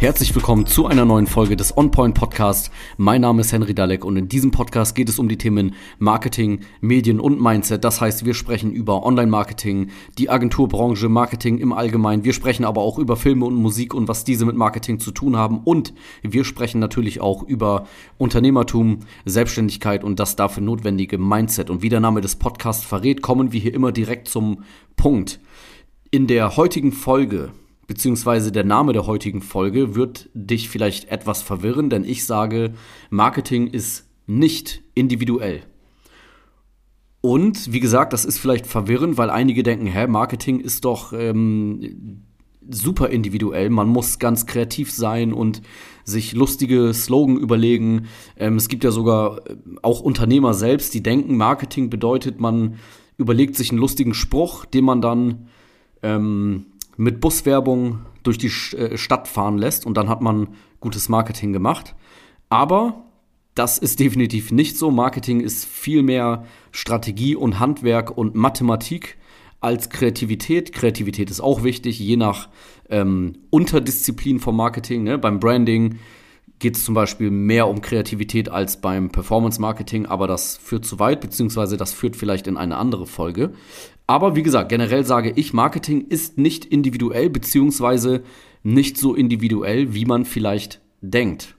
Herzlich willkommen zu einer neuen Folge des OnPoint Podcast. Mein Name ist Henry Dalek und in diesem Podcast geht es um die Themen Marketing, Medien und Mindset. Das heißt, wir sprechen über Online-Marketing, die Agenturbranche, Marketing im Allgemeinen. Wir sprechen aber auch über Filme und Musik und was diese mit Marketing zu tun haben. Und wir sprechen natürlich auch über Unternehmertum, Selbstständigkeit und das dafür notwendige Mindset. Und wie der Name des Podcasts verrät, kommen wir hier immer direkt zum Punkt. In der heutigen Folge beziehungsweise der Name der heutigen Folge wird dich vielleicht etwas verwirren, denn ich sage, Marketing ist nicht individuell. Und wie gesagt, das ist vielleicht verwirrend, weil einige denken, hä, Marketing ist doch ähm, super individuell. Man muss ganz kreativ sein und sich lustige Slogan überlegen. Ähm, es gibt ja sogar äh, auch Unternehmer selbst, die denken, Marketing bedeutet, man überlegt sich einen lustigen Spruch, den man dann ähm, mit Buswerbung durch die äh, Stadt fahren lässt und dann hat man gutes Marketing gemacht. Aber das ist definitiv nicht so. Marketing ist viel mehr Strategie und Handwerk und Mathematik als Kreativität. Kreativität ist auch wichtig, je nach ähm, Unterdisziplin vom Marketing. Ne? Beim Branding geht es zum Beispiel mehr um Kreativität als beim Performance Marketing, aber das führt zu weit, beziehungsweise das führt vielleicht in eine andere Folge. Aber wie gesagt, generell sage ich, Marketing ist nicht individuell, beziehungsweise nicht so individuell, wie man vielleicht denkt.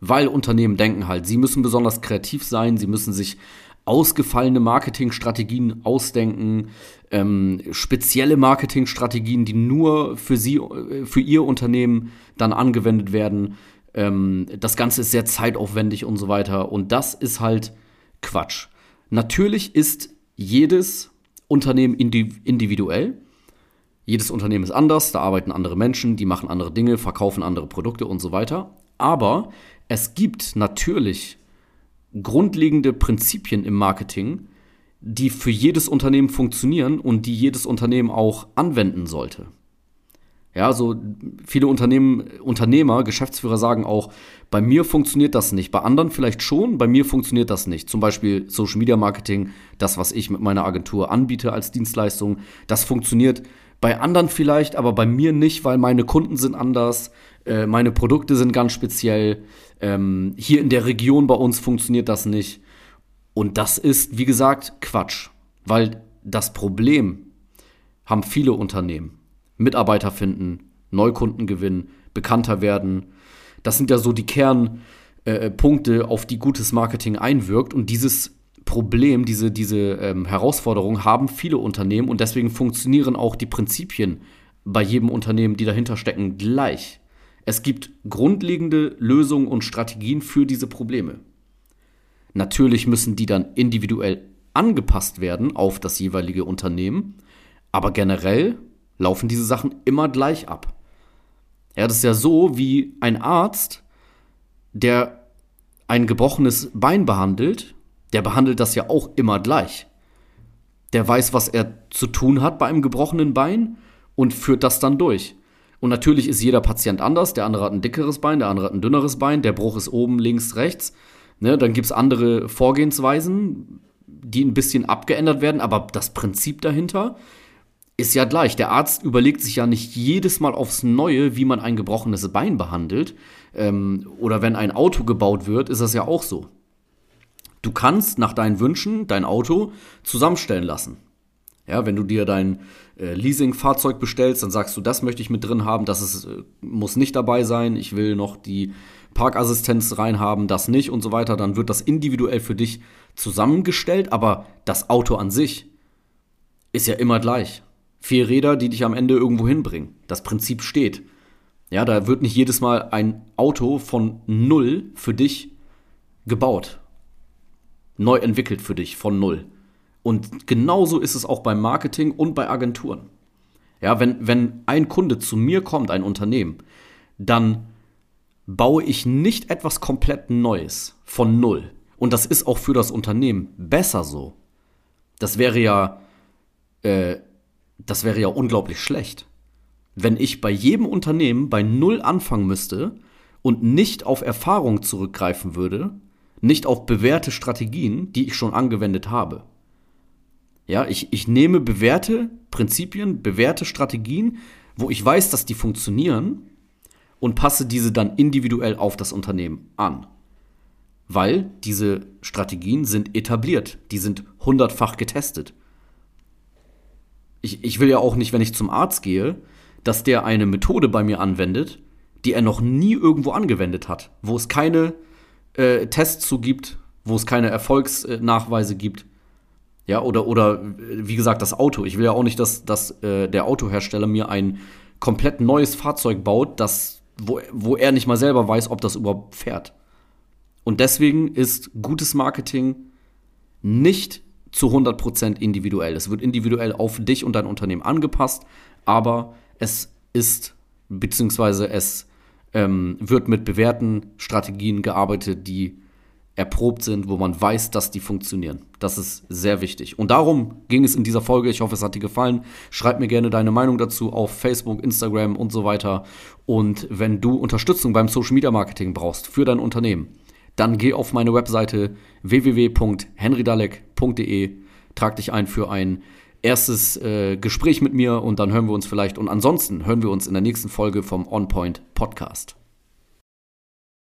Weil Unternehmen denken halt, sie müssen besonders kreativ sein, sie müssen sich ausgefallene Marketingstrategien ausdenken, ähm, spezielle Marketingstrategien, die nur für sie, äh, für ihr Unternehmen dann angewendet werden. Ähm, das Ganze ist sehr zeitaufwendig und so weiter. Und das ist halt Quatsch. Natürlich ist jedes Unternehmen individuell. Jedes Unternehmen ist anders, da arbeiten andere Menschen, die machen andere Dinge, verkaufen andere Produkte und so weiter. Aber es gibt natürlich grundlegende Prinzipien im Marketing, die für jedes Unternehmen funktionieren und die jedes Unternehmen auch anwenden sollte. Ja, so viele Unternehmen, Unternehmer, Geschäftsführer sagen auch, bei mir funktioniert das nicht. Bei anderen vielleicht schon, bei mir funktioniert das nicht. Zum Beispiel Social Media Marketing, das, was ich mit meiner Agentur anbiete als Dienstleistung, das funktioniert bei anderen vielleicht, aber bei mir nicht, weil meine Kunden sind anders, äh, meine Produkte sind ganz speziell. Ähm, hier in der Region bei uns funktioniert das nicht. Und das ist, wie gesagt, Quatsch. Weil das Problem haben viele Unternehmen. Mitarbeiter finden, Neukunden gewinnen, bekannter werden. Das sind ja so die Kernpunkte, äh, auf die gutes Marketing einwirkt. Und dieses Problem, diese, diese ähm, Herausforderung haben viele Unternehmen und deswegen funktionieren auch die Prinzipien bei jedem Unternehmen, die dahinter stecken, gleich. Es gibt grundlegende Lösungen und Strategien für diese Probleme. Natürlich müssen die dann individuell angepasst werden auf das jeweilige Unternehmen, aber generell laufen diese Sachen immer gleich ab. Ja, das ist ja so wie ein Arzt, der ein gebrochenes Bein behandelt, der behandelt das ja auch immer gleich. Der weiß, was er zu tun hat bei einem gebrochenen Bein und führt das dann durch. Und natürlich ist jeder Patient anders. Der andere hat ein dickeres Bein, der andere hat ein dünneres Bein. Der Bruch ist oben, links, rechts. Ne, dann gibt es andere Vorgehensweisen, die ein bisschen abgeändert werden, aber das Prinzip dahinter ist ja gleich. Der Arzt überlegt sich ja nicht jedes Mal aufs Neue, wie man ein gebrochenes Bein behandelt. Ähm, oder wenn ein Auto gebaut wird, ist das ja auch so. Du kannst nach deinen Wünschen dein Auto zusammenstellen lassen. Ja, wenn du dir dein äh, Leasing-Fahrzeug bestellst, dann sagst du, das möchte ich mit drin haben, das ist, äh, muss nicht dabei sein, ich will noch die Parkassistenz reinhaben, das nicht und so weiter, dann wird das individuell für dich zusammengestellt, aber das Auto an sich ist ja immer gleich vier Räder, die dich am Ende irgendwo hinbringen. Das Prinzip steht. Ja, da wird nicht jedes Mal ein Auto von null für dich gebaut. Neu entwickelt für dich von null. Und genauso ist es auch beim Marketing und bei Agenturen. Ja, wenn, wenn ein Kunde zu mir kommt, ein Unternehmen, dann baue ich nicht etwas komplett Neues von null. Und das ist auch für das Unternehmen besser so. Das wäre ja äh, das wäre ja unglaublich schlecht. Wenn ich bei jedem Unternehmen bei Null anfangen müsste und nicht auf Erfahrung zurückgreifen würde, nicht auf bewährte Strategien, die ich schon angewendet habe. Ja, ich, ich nehme bewährte Prinzipien, bewährte Strategien, wo ich weiß, dass die funktionieren und passe diese dann individuell auf das Unternehmen an. Weil diese Strategien sind etabliert, die sind hundertfach getestet. Ich, ich will ja auch nicht, wenn ich zum Arzt gehe, dass der eine Methode bei mir anwendet, die er noch nie irgendwo angewendet hat, wo es keine äh, Tests zu gibt, wo es keine Erfolgsnachweise gibt. Ja, oder, oder wie gesagt, das Auto. Ich will ja auch nicht, dass, dass äh, der Autohersteller mir ein komplett neues Fahrzeug baut, das, wo, wo er nicht mal selber weiß, ob das überhaupt fährt. Und deswegen ist gutes Marketing nicht zu 100% individuell. Es wird individuell auf dich und dein Unternehmen angepasst, aber es ist, beziehungsweise es ähm, wird mit bewährten Strategien gearbeitet, die erprobt sind, wo man weiß, dass die funktionieren. Das ist sehr wichtig. Und darum ging es in dieser Folge. Ich hoffe, es hat dir gefallen. Schreib mir gerne deine Meinung dazu auf Facebook, Instagram und so weiter. Und wenn du Unterstützung beim Social Media Marketing brauchst für dein Unternehmen, dann geh auf meine Webseite www.henrydalek.de, trag dich ein für ein erstes äh, Gespräch mit mir und dann hören wir uns vielleicht. Und ansonsten hören wir uns in der nächsten Folge vom On Point Podcast.